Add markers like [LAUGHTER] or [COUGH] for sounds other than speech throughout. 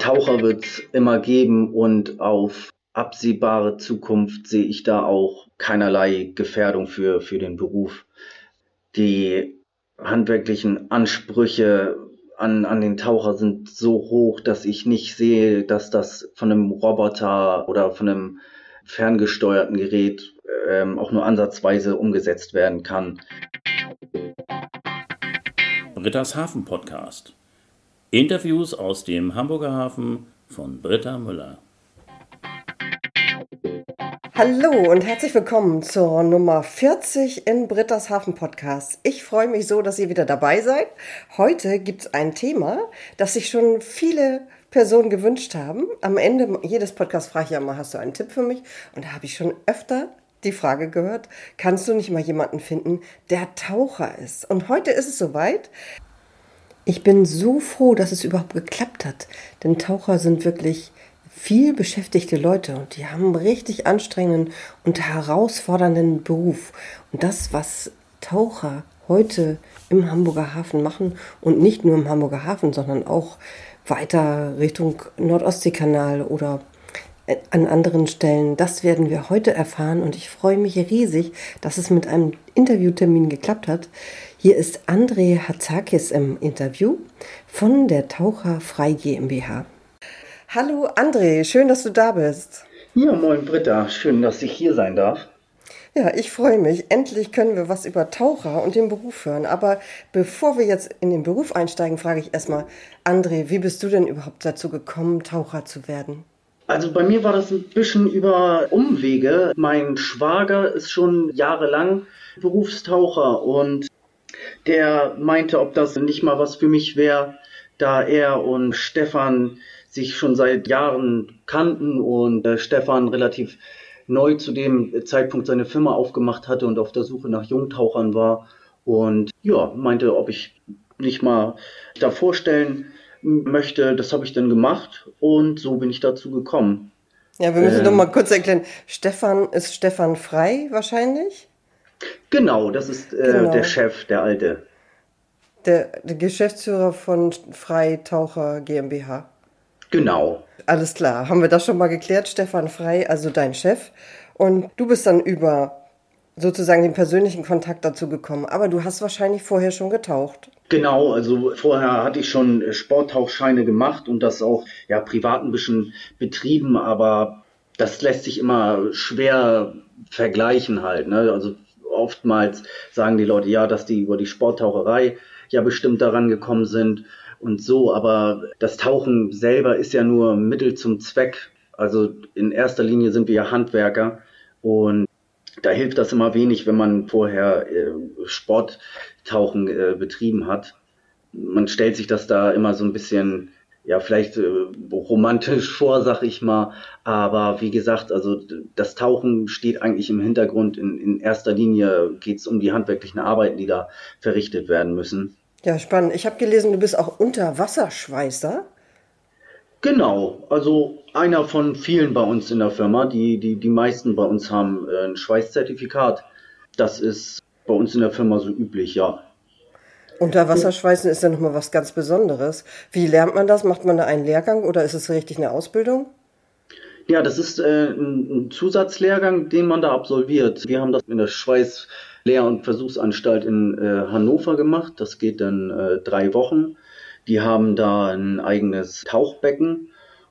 Taucher wird es immer geben und auf absehbare Zukunft sehe ich da auch keinerlei Gefährdung für, für den Beruf. Die handwerklichen Ansprüche an, an den Taucher sind so hoch, dass ich nicht sehe, dass das von einem Roboter oder von einem ferngesteuerten Gerät ähm, auch nur ansatzweise umgesetzt werden kann. Britta's Hafen Podcast. Interviews aus dem Hamburger Hafen von Britta Müller. Hallo und herzlich willkommen zur Nummer 40 in Britta's Hafen Podcast. Ich freue mich so, dass ihr wieder dabei seid. Heute gibt es ein Thema, das sich schon viele Personen gewünscht haben. Am Ende jedes Podcasts frage ich ja mal, hast du einen Tipp für mich? Und da habe ich schon öfter die Frage gehört, kannst du nicht mal jemanden finden, der Taucher ist? Und heute ist es soweit. Ich bin so froh, dass es überhaupt geklappt hat. Denn Taucher sind wirklich viel beschäftigte Leute und die haben einen richtig anstrengenden und herausfordernden Beruf. Und das, was Taucher heute im Hamburger Hafen machen und nicht nur im Hamburger Hafen, sondern auch weiter Richtung Nordostseekanal oder an anderen Stellen. Das werden wir heute erfahren und ich freue mich riesig, dass es mit einem Interviewtermin geklappt hat. Hier ist André Hatzakis im Interview von der Taucher Frei GmbH. Hallo André, schön, dass du da bist. Ja, moin Britta, schön, dass ich hier sein darf. Ja, ich freue mich. Endlich können wir was über Taucher und den Beruf hören. Aber bevor wir jetzt in den Beruf einsteigen, frage ich erstmal, André, wie bist du denn überhaupt dazu gekommen, Taucher zu werden? Also bei mir war das ein bisschen über Umwege. Mein Schwager ist schon jahrelang Berufstaucher und der meinte, ob das nicht mal was für mich wäre, da er und Stefan sich schon seit Jahren kannten und äh, Stefan relativ neu zu dem Zeitpunkt seine Firma aufgemacht hatte und auf der Suche nach Jungtauchern war und ja, meinte, ob ich nicht mal da vorstellen möchte. Das habe ich dann gemacht und so bin ich dazu gekommen. Ja, wir müssen ähm, doch mal kurz erklären. Stefan ist Stefan Frei wahrscheinlich? Genau, das ist äh, genau. der Chef, der alte. Der, der Geschäftsführer von Freitaucher GmbH. Genau. Alles klar, haben wir das schon mal geklärt, Stefan Frei, also dein Chef. Und du bist dann über sozusagen den persönlichen Kontakt dazu gekommen. Aber du hast wahrscheinlich vorher schon getaucht. Genau, also vorher hatte ich schon Sporttauchscheine gemacht und das auch ja privat ein bisschen betrieben, aber das lässt sich immer schwer vergleichen halt. Ne? Also oftmals sagen die Leute ja, dass die über die Sporttaucherei ja bestimmt daran gekommen sind und so, aber das Tauchen selber ist ja nur Mittel zum Zweck. Also in erster Linie sind wir ja Handwerker und da hilft das immer wenig, wenn man vorher äh, Sporttauchen äh, betrieben hat. Man stellt sich das da immer so ein bisschen, ja, vielleicht äh, romantisch vor, sag ich mal. Aber wie gesagt, also das Tauchen steht eigentlich im Hintergrund. In, in erster Linie geht es um die handwerklichen Arbeiten, die da verrichtet werden müssen. Ja, spannend. Ich habe gelesen, du bist auch Unterwasserschweißer. Genau, also einer von vielen bei uns in der Firma. Die, die, die meisten bei uns haben äh, ein Schweißzertifikat. Das ist bei uns in der Firma so üblich, ja. Unterwasserschweißen ist ja nochmal was ganz Besonderes. Wie lernt man das? Macht man da einen Lehrgang oder ist es richtig eine Ausbildung? Ja, das ist äh, ein Zusatzlehrgang, den man da absolviert. Wir haben das in der Schweißlehr- und Versuchsanstalt in äh, Hannover gemacht. Das geht dann äh, drei Wochen. Die haben da ein eigenes Tauchbecken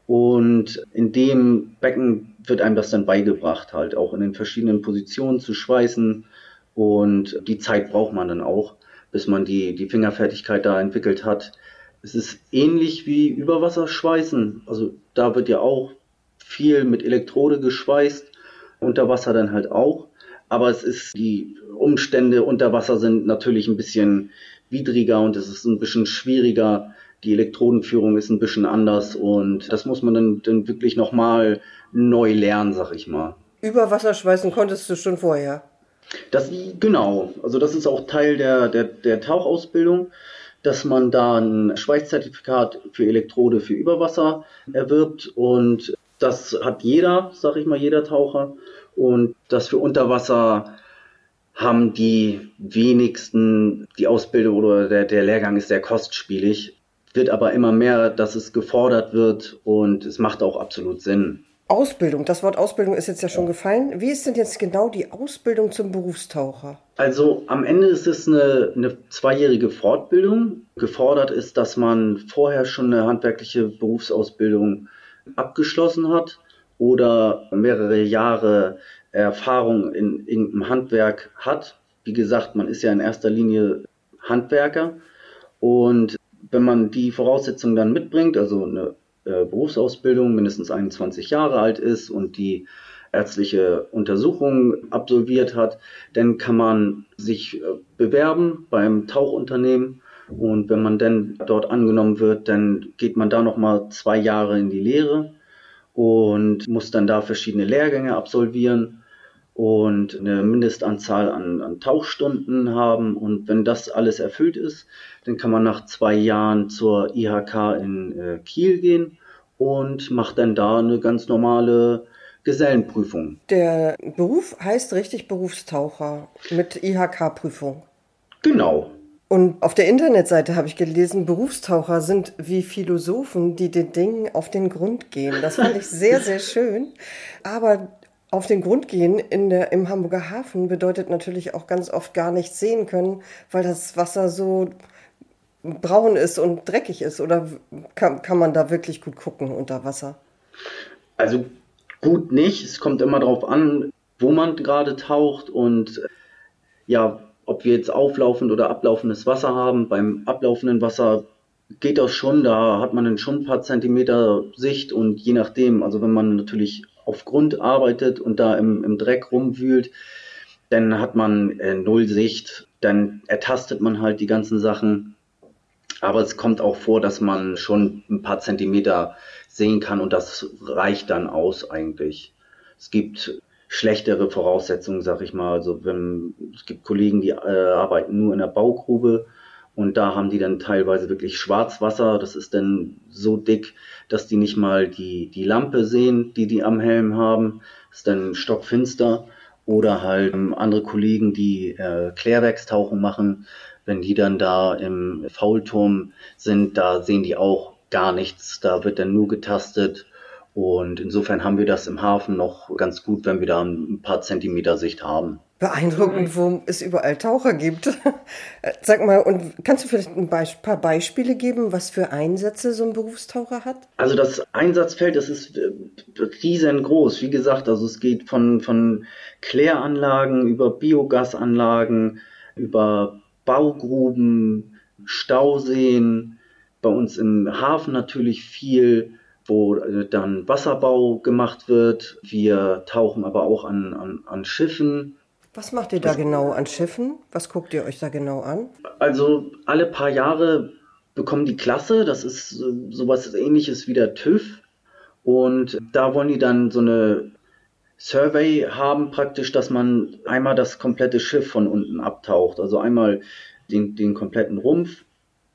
und in dem Becken wird einem das dann beigebracht, halt auch in den verschiedenen Positionen zu schweißen und die Zeit braucht man dann auch, bis man die, die Fingerfertigkeit da entwickelt hat. Es ist ähnlich wie Überwasserschweißen, also da wird ja auch viel mit Elektrode geschweißt, unter Wasser dann halt auch. Aber es ist, die Umstände unter Wasser sind natürlich ein bisschen widriger und es ist ein bisschen schwieriger. Die Elektrodenführung ist ein bisschen anders und das muss man dann, dann wirklich nochmal neu lernen, sag ich mal. Überwasserschweißen konntest du schon vorher? Das, genau, also das ist auch Teil der, der, der Tauchausbildung, dass man da ein Schweißzertifikat für Elektrode für Überwasser erwirbt und das hat jeder, sag ich mal, jeder Taucher. Und das für Unterwasser haben die wenigsten die Ausbildung oder der, der Lehrgang ist sehr kostspielig. wird aber immer mehr, dass es gefordert wird und es macht auch absolut Sinn. Ausbildung, das Wort Ausbildung ist jetzt ja schon gefallen. Wie ist denn jetzt genau die Ausbildung zum Berufstaucher? Also am Ende ist es eine, eine zweijährige Fortbildung. Gefordert ist, dass man vorher schon eine handwerkliche Berufsausbildung abgeschlossen hat oder mehrere Jahre Erfahrung in irgendeinem Handwerk hat. Wie gesagt, man ist ja in erster Linie Handwerker und wenn man die Voraussetzungen dann mitbringt, also eine äh, Berufsausbildung mindestens 21 Jahre alt ist und die ärztliche Untersuchung absolviert hat, dann kann man sich äh, bewerben beim Tauchunternehmen. Und wenn man dann dort angenommen wird, dann geht man da noch mal zwei Jahre in die Lehre und muss dann da verschiedene Lehrgänge absolvieren und eine Mindestanzahl an, an Tauchstunden haben. Und wenn das alles erfüllt ist, dann kann man nach zwei Jahren zur IHK in äh, Kiel gehen und macht dann da eine ganz normale Gesellenprüfung. Der Beruf heißt richtig Berufstaucher mit IHK-Prüfung. Genau. Und auf der Internetseite habe ich gelesen, Berufstaucher sind wie Philosophen, die den Dingen auf den Grund gehen. Das fand ich sehr, [LAUGHS] sehr schön. Aber auf den Grund gehen in der, im Hamburger Hafen bedeutet natürlich auch ganz oft gar nichts sehen können, weil das Wasser so braun ist und dreckig ist. Oder kann, kann man da wirklich gut gucken unter Wasser? Also gut nicht. Es kommt immer darauf an, wo man gerade taucht und ja, ob wir jetzt auflaufend oder ablaufendes Wasser haben. Beim ablaufenden Wasser geht das schon, da hat man dann schon ein paar Zentimeter Sicht und je nachdem, also wenn man natürlich auf Grund arbeitet und da im, im Dreck rumwühlt, dann hat man äh, null Sicht, dann ertastet man halt die ganzen Sachen. Aber es kommt auch vor, dass man schon ein paar Zentimeter sehen kann und das reicht dann aus eigentlich. Es gibt schlechtere Voraussetzungen, sag ich mal. Also wenn es gibt Kollegen, die äh, arbeiten nur in der Baugrube und da haben die dann teilweise wirklich Schwarzwasser. Das ist dann so dick, dass die nicht mal die, die Lampe sehen, die die am Helm haben. Das ist dann stockfinster. Oder halt ähm, andere Kollegen, die äh, Klärwerkstauchen machen. Wenn die dann da im Faulturm sind, da sehen die auch gar nichts. Da wird dann nur getastet. Und insofern haben wir das im Hafen noch ganz gut, wenn wir da ein paar Zentimeter Sicht haben beeindruckend, wo es überall Taucher gibt. [LAUGHS] Sag mal, und kannst du vielleicht ein paar Beispiele geben, was für Einsätze so ein Berufstaucher hat? Also das Einsatzfeld, das ist äh, riesengroß. Wie gesagt, also es geht von, von Kläranlagen über Biogasanlagen, über Baugruben, Stauseen, bei uns im Hafen natürlich viel, wo äh, dann Wasserbau gemacht wird. Wir tauchen aber auch an, an, an Schiffen was macht ihr da genau an Schiffen? Was guckt ihr euch da genau an? Also alle paar Jahre bekommen die Klasse, das ist sowas ähnliches wie der TÜV. Und da wollen die dann so eine Survey haben, praktisch, dass man einmal das komplette Schiff von unten abtaucht. Also einmal den, den kompletten Rumpf,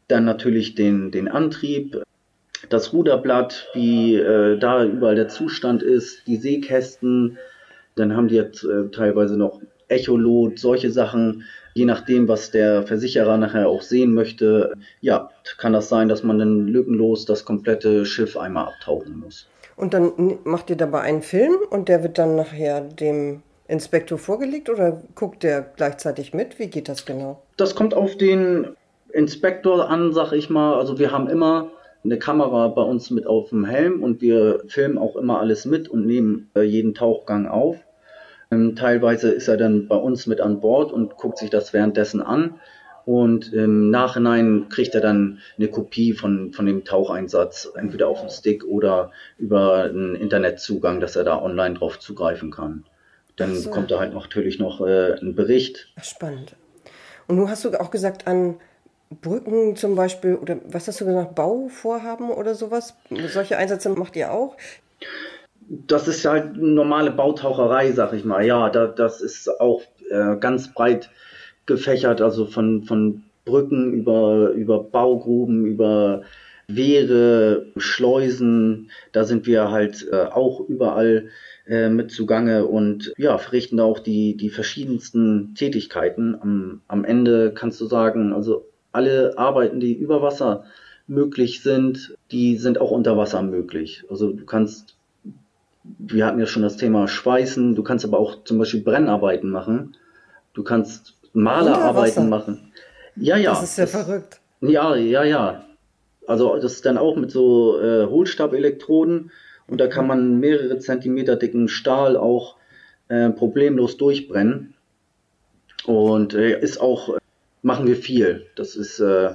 dann natürlich den, den Antrieb, das Ruderblatt, wie äh, da überall der Zustand ist, die Seekästen. Dann haben die jetzt äh, teilweise noch Echolot, solche Sachen, je nachdem, was der Versicherer nachher auch sehen möchte, ja, kann das sein, dass man dann lückenlos das komplette Schiff einmal abtauchen muss. Und dann macht ihr dabei einen Film und der wird dann nachher dem Inspektor vorgelegt oder guckt der gleichzeitig mit? Wie geht das genau? Das kommt auf den Inspektor an, sag ich mal. Also wir haben immer eine Kamera bei uns mit auf dem Helm und wir filmen auch immer alles mit und nehmen äh, jeden Tauchgang auf. Ähm, teilweise ist er dann bei uns mit an Bord und guckt sich das währenddessen an. Und im Nachhinein kriegt er dann eine Kopie von, von dem Taucheinsatz, entweder auf dem Stick oder über einen Internetzugang, dass er da online drauf zugreifen kann. Dann so. kommt da halt natürlich noch äh, ein Bericht. Spannend. Und nun hast du auch gesagt, an Brücken zum Beispiel, oder was hast du gesagt, Bauvorhaben oder sowas? Solche Einsätze macht ihr auch? Das ist halt normale Bautaucherei, sag ich mal. Ja, da, das ist auch äh, ganz breit gefächert, also von, von Brücken über, über Baugruben, über Wehre, Schleusen. Da sind wir halt äh, auch überall äh, mit zugange und ja, verrichten da auch die, die verschiedensten Tätigkeiten. Am, am Ende kannst du sagen, also alle Arbeiten, die über Wasser möglich sind, die sind auch unter Wasser möglich. Also du kannst, wir hatten ja schon das Thema Schweißen, du kannst aber auch zum Beispiel Brennarbeiten machen. Du kannst Malerarbeiten machen. Ja, ja. Das ist ja das, verrückt. Ja, ja, ja. Also das ist dann auch mit so äh, Hohlstabelektroden und da kann man mehrere Zentimeter dicken Stahl auch äh, problemlos durchbrennen. Und äh, ist auch, machen wir viel. Das ist, äh, äh,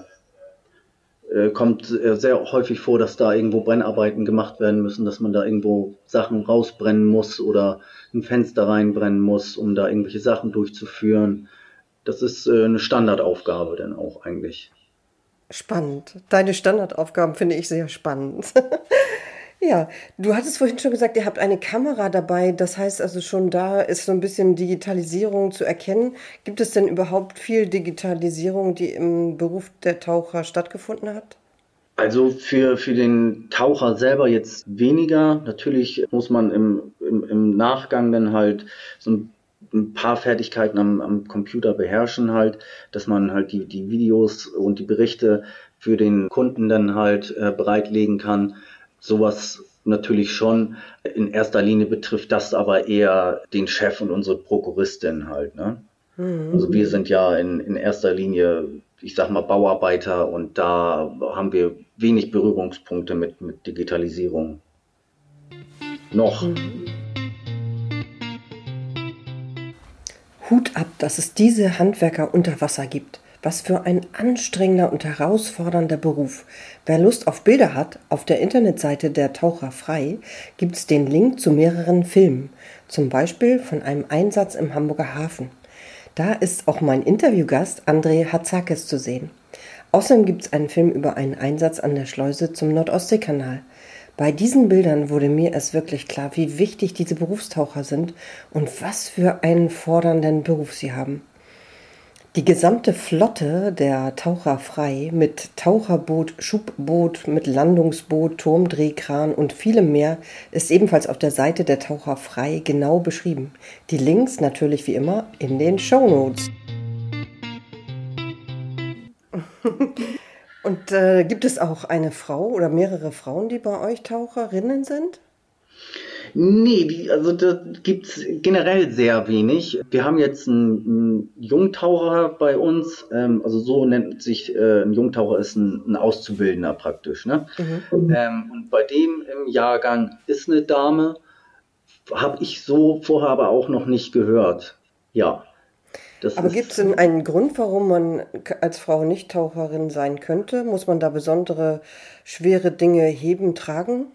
kommt sehr häufig vor, dass da irgendwo Brennarbeiten gemacht werden müssen, dass man da irgendwo Sachen rausbrennen muss oder ein Fenster reinbrennen muss, um da irgendwelche Sachen durchzuführen. Das ist äh, eine Standardaufgabe dann auch eigentlich. Spannend. Deine Standardaufgaben finde ich sehr spannend. [LAUGHS] ja, du hattest vorhin schon gesagt, ihr habt eine Kamera dabei. Das heißt also schon da ist so ein bisschen Digitalisierung zu erkennen. Gibt es denn überhaupt viel Digitalisierung, die im Beruf der Taucher stattgefunden hat? Also für, für den Taucher selber jetzt weniger. Natürlich muss man im, im, im Nachgang dann halt so ein ein paar Fertigkeiten am, am Computer beherrschen halt, dass man halt die, die Videos und die Berichte für den Kunden dann halt äh, bereitlegen kann. Sowas natürlich schon. In erster Linie betrifft das aber eher den Chef und unsere Prokuristin halt. Ne? Mhm. Also wir sind ja in, in erster Linie, ich sag mal, Bauarbeiter und da haben wir wenig Berührungspunkte mit, mit Digitalisierung. Noch. Mhm. Hut ab, dass es diese Handwerker unter Wasser gibt. Was für ein anstrengender und herausfordernder Beruf. Wer Lust auf Bilder hat, auf der Internetseite der Taucher frei gibt es den Link zu mehreren Filmen, zum Beispiel von einem Einsatz im Hamburger Hafen. Da ist auch mein Interviewgast André Hatzakis zu sehen. Außerdem gibt es einen Film über einen Einsatz an der Schleuse zum Nordostseekanal. Bei diesen Bildern wurde mir es wirklich klar, wie wichtig diese Berufstaucher sind und was für einen fordernden Beruf sie haben. Die gesamte Flotte der Taucher frei mit Taucherboot, Schubboot, mit Landungsboot, Turmdrehkran und vielem mehr ist ebenfalls auf der Seite der Taucher frei genau beschrieben. Die Links natürlich wie immer in den Show Notes. [LAUGHS] Und äh, gibt es auch eine Frau oder mehrere Frauen, die bei euch Taucherinnen sind? Nee, die, also da gibt's generell sehr wenig. Wir haben jetzt einen, einen Jungtaucher bei uns, ähm, also so nennt sich äh, ein Jungtaucher ist ein, ein Auszubildender praktisch. Ne? Mhm. Ähm, und bei dem im Jahrgang ist eine Dame, habe ich so vorher aber auch noch nicht gehört. Ja. Das Aber gibt es denn einen Grund, warum man als Frau nicht Taucherin sein könnte? Muss man da besondere schwere Dinge heben, tragen?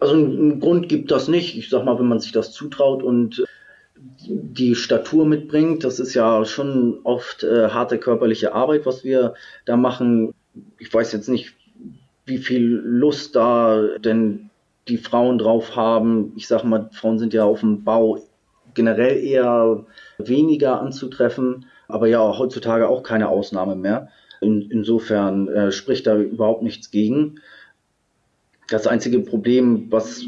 Also einen Grund gibt das nicht. Ich sag mal, wenn man sich das zutraut und die Statur mitbringt, das ist ja schon oft äh, harte körperliche Arbeit, was wir da machen. Ich weiß jetzt nicht, wie viel Lust da denn die Frauen drauf haben. Ich sag mal, Frauen sind ja auf dem Bau generell eher weniger anzutreffen, aber ja heutzutage auch keine Ausnahme mehr. In, insofern äh, spricht da überhaupt nichts gegen. Das einzige Problem, was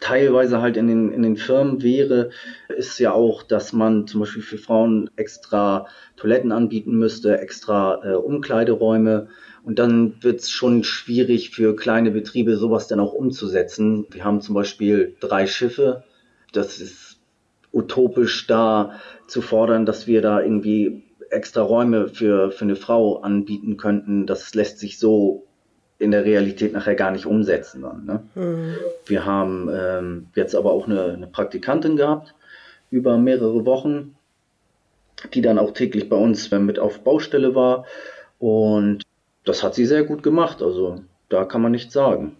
teilweise halt in den, in den Firmen wäre, ist ja auch, dass man zum Beispiel für Frauen extra Toiletten anbieten müsste, extra äh, Umkleideräume. Und dann wird es schon schwierig für kleine Betriebe, sowas dann auch umzusetzen. Wir haben zum Beispiel drei Schiffe. Das ist utopisch da zu fordern, dass wir da irgendwie extra Räume für, für eine Frau anbieten könnten. Das lässt sich so in der Realität nachher gar nicht umsetzen dann. Ne? Mhm. Wir haben ähm, jetzt aber auch eine, eine Praktikantin gehabt über mehrere Wochen, die dann auch täglich bei uns mit auf Baustelle war und das hat sie sehr gut gemacht. Also da kann man nichts sagen.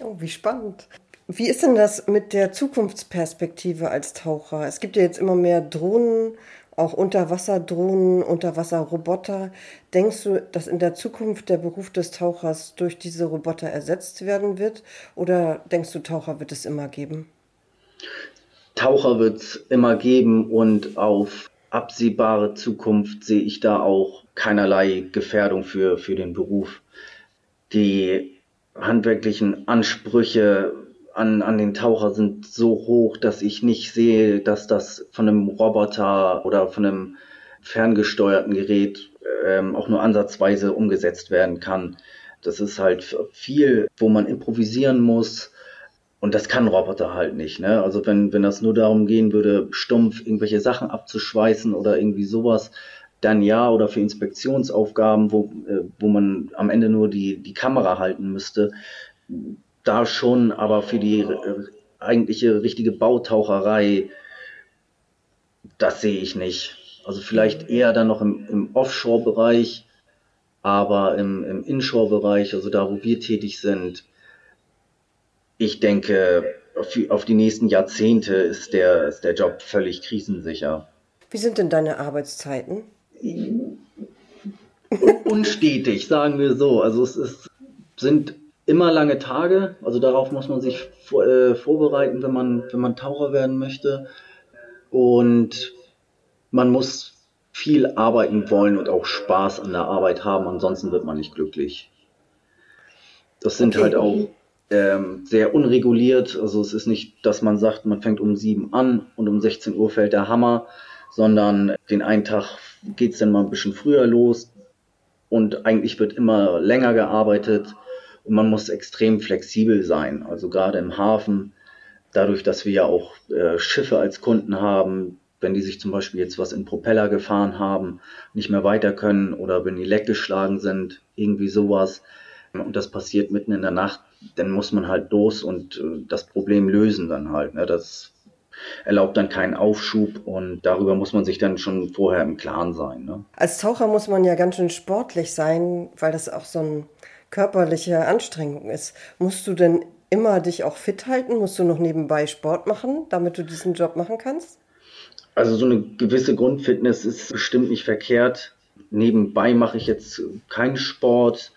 Oh, wie spannend. Wie ist denn das mit der Zukunftsperspektive als Taucher? Es gibt ja jetzt immer mehr Drohnen, auch Unterwasserdrohnen, Unterwasserroboter. Denkst du, dass in der Zukunft der Beruf des Tauchers durch diese Roboter ersetzt werden wird? Oder denkst du, Taucher wird es immer geben? Taucher wird es immer geben und auf absehbare Zukunft sehe ich da auch keinerlei Gefährdung für, für den Beruf. Die handwerklichen Ansprüche an, an den Taucher sind so hoch, dass ich nicht sehe, dass das von einem Roboter oder von einem ferngesteuerten Gerät ähm, auch nur ansatzweise umgesetzt werden kann. Das ist halt viel, wo man improvisieren muss. Und das kann Roboter halt nicht. Ne? Also wenn, wenn das nur darum gehen würde, stumpf irgendwelche Sachen abzuschweißen oder irgendwie sowas, dann ja, oder für Inspektionsaufgaben, wo, äh, wo man am Ende nur die, die Kamera halten müsste, da schon, aber für die äh, eigentliche richtige Bautaucherei, das sehe ich nicht. Also vielleicht eher dann noch im, im Offshore-Bereich, aber im, im Inshore-Bereich, also da, wo wir tätig sind, ich denke, auf, auf die nächsten Jahrzehnte ist der, ist der Job völlig krisensicher. Wie sind denn deine Arbeitszeiten? Unstetig, sagen wir so. Also es ist, sind immer lange Tage, also darauf muss man sich vor, äh, vorbereiten, wenn man, wenn man Taucher werden möchte. Und man muss viel arbeiten wollen und auch Spaß an der Arbeit haben, ansonsten wird man nicht glücklich. Das sind okay. halt auch ähm, sehr unreguliert. Also es ist nicht, dass man sagt, man fängt um sieben an und um 16 Uhr fällt der Hammer, sondern den einen Tag geht es dann mal ein bisschen früher los und eigentlich wird immer länger gearbeitet und man muss extrem flexibel sein. Also gerade im Hafen, dadurch, dass wir ja auch äh, Schiffe als Kunden haben, wenn die sich zum Beispiel jetzt was in Propeller gefahren haben, nicht mehr weiter können oder wenn die Leck geschlagen sind, irgendwie sowas, und das passiert mitten in der Nacht, dann muss man halt los und äh, das Problem lösen dann halt. Ne? Das erlaubt dann keinen Aufschub und darüber muss man sich dann schon vorher im Klaren sein. Ne? Als Taucher muss man ja ganz schön sportlich sein, weil das auch so eine körperliche Anstrengung ist. Musst du denn immer dich auch fit halten? Musst du noch nebenbei Sport machen, damit du diesen Job machen kannst? Also so eine gewisse Grundfitness ist bestimmt nicht verkehrt. Nebenbei mache ich jetzt keinen Sport.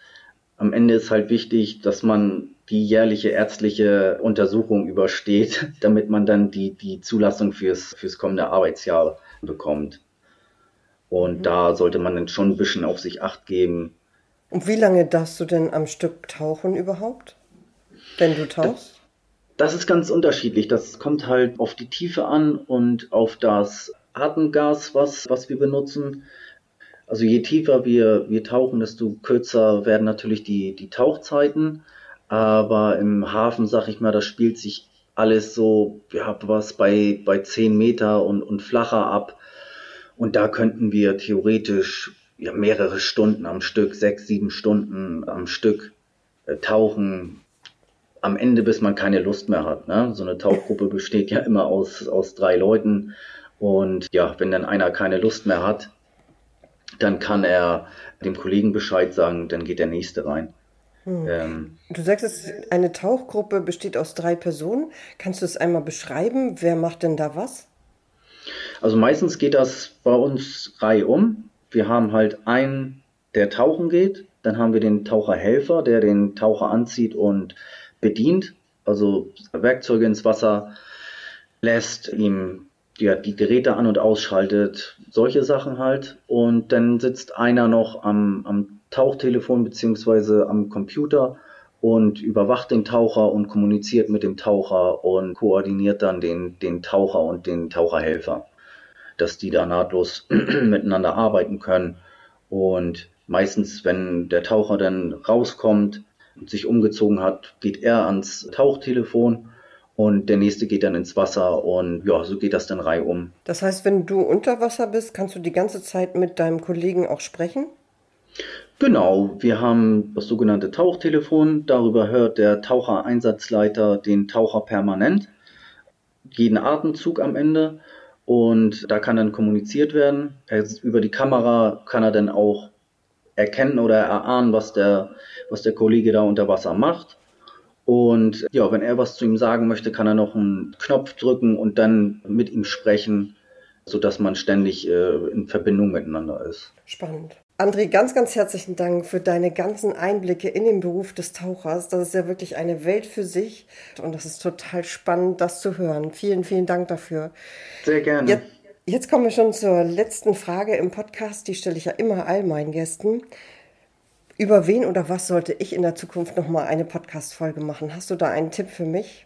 Am Ende ist halt wichtig, dass man die jährliche ärztliche Untersuchung übersteht, [LAUGHS] damit man dann die, die Zulassung fürs, fürs kommende Arbeitsjahr bekommt. Und mhm. da sollte man dann schon ein bisschen auf sich acht geben. Und wie lange darfst du denn am Stück tauchen überhaupt, wenn du tauchst? Das, das ist ganz unterschiedlich. Das kommt halt auf die Tiefe an und auf das Atemgas, was, was wir benutzen. Also je tiefer wir, wir tauchen, desto kürzer werden natürlich die, die Tauchzeiten. Aber im Hafen, sag ich mal, da spielt sich alles so, ja, was bei, bei 10 Meter und, und flacher ab. Und da könnten wir theoretisch mehrere Stunden am Stück, sechs, sieben Stunden am Stück äh, tauchen. Am Ende, bis man keine Lust mehr hat. Ne? So eine Tauchgruppe [LAUGHS] besteht ja immer aus, aus drei Leuten. Und ja, wenn dann einer keine Lust mehr hat, dann kann er dem Kollegen Bescheid sagen, dann geht der nächste rein. Hm. Ähm, du sagst, es, eine Tauchgruppe besteht aus drei Personen. Kannst du es einmal beschreiben? Wer macht denn da was? Also meistens geht das bei uns reihum. Wir haben halt einen, der tauchen geht. Dann haben wir den Taucherhelfer, der den Taucher anzieht und bedient. Also Werkzeuge ins Wasser lässt, ihm die, die Geräte an- und ausschaltet, solche Sachen halt. Und dann sitzt einer noch am, am Tauchtelefon beziehungsweise am Computer und überwacht den Taucher und kommuniziert mit dem Taucher und koordiniert dann den, den Taucher und den Taucherhelfer, dass die da nahtlos [CLEARS THROAT] miteinander arbeiten können. Und meistens, wenn der Taucher dann rauskommt und sich umgezogen hat, geht er ans Tauchtelefon und der nächste geht dann ins Wasser und ja, so geht das dann reihum. Das heißt, wenn du unter Wasser bist, kannst du die ganze Zeit mit deinem Kollegen auch sprechen? Genau, wir haben das sogenannte Tauchtelefon. Darüber hört der Tauchereinsatzleiter den Taucher permanent, jeden Atemzug am Ende. Und da kann dann kommuniziert werden. über die Kamera kann er dann auch erkennen oder erahnen, was der, was der Kollege da unter Wasser macht. Und ja, wenn er was zu ihm sagen möchte, kann er noch einen Knopf drücken und dann mit ihm sprechen, sodass man ständig äh, in Verbindung miteinander ist. Spannend. André, ganz, ganz herzlichen Dank für deine ganzen Einblicke in den Beruf des Tauchers. Das ist ja wirklich eine Welt für sich und das ist total spannend, das zu hören. Vielen, vielen Dank dafür. Sehr gerne. Jetzt, jetzt kommen wir schon zur letzten Frage im Podcast. Die stelle ich ja immer all meinen Gästen. Über wen oder was sollte ich in der Zukunft nochmal eine Podcast-Folge machen? Hast du da einen Tipp für mich?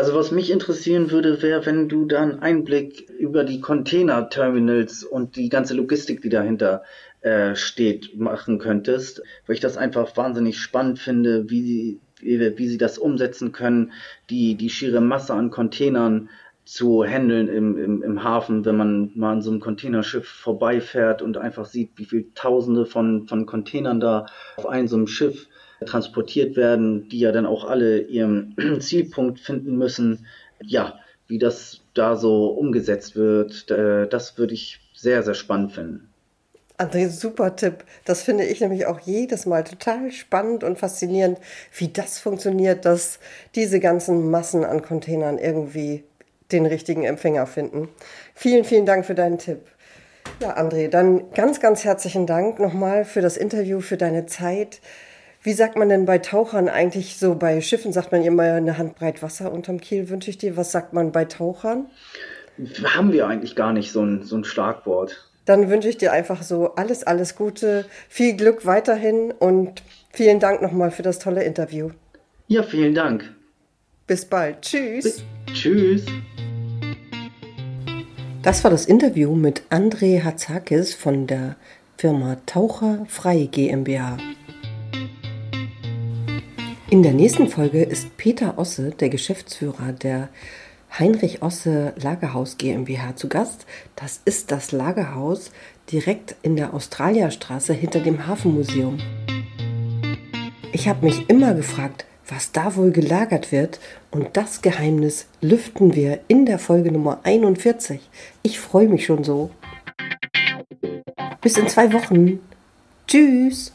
Also was mich interessieren würde, wäre, wenn du da einen Einblick über die Container-Terminals und die ganze Logistik, die dahinter äh, steht, machen könntest, weil ich das einfach wahnsinnig spannend finde, wie sie, wie, wie sie das umsetzen können, die, die schiere Masse an Containern zu handeln im, im, im Hafen, wenn man mal an so einem Containerschiff vorbeifährt und einfach sieht, wie viele Tausende von, von Containern da auf einem so einem Schiff transportiert werden, die ja dann auch alle ihren [CLEARS THROAT] Zielpunkt finden müssen. Ja, wie das da so umgesetzt wird, das würde ich sehr, sehr spannend finden. André, super Tipp. Das finde ich nämlich auch jedes Mal total spannend und faszinierend, wie das funktioniert, dass diese ganzen Massen an Containern irgendwie den richtigen Empfänger finden. Vielen, vielen Dank für deinen Tipp. Ja, André, dann ganz, ganz herzlichen Dank nochmal für das Interview, für deine Zeit. Wie sagt man denn bei Tauchern eigentlich so? Bei Schiffen sagt man immer eine Handbreit Wasser unterm Kiel, wünsche ich dir. Was sagt man bei Tauchern? Haben wir eigentlich gar nicht so ein, so ein Schlagwort. Dann wünsche ich dir einfach so alles, alles Gute, viel Glück weiterhin und vielen Dank nochmal für das tolle Interview. Ja, vielen Dank. Bis bald. Tschüss. Bis, tschüss. Das war das Interview mit André Hatzakis von der Firma Taucher Frei GmbH. In der nächsten Folge ist Peter Osse, der Geschäftsführer der Heinrich Osse Lagerhaus GmbH zu Gast. Das ist das Lagerhaus direkt in der Australierstraße hinter dem Hafenmuseum. Ich habe mich immer gefragt, was da wohl gelagert wird. Und das Geheimnis lüften wir in der Folge Nummer 41. Ich freue mich schon so. Bis in zwei Wochen. Tschüss.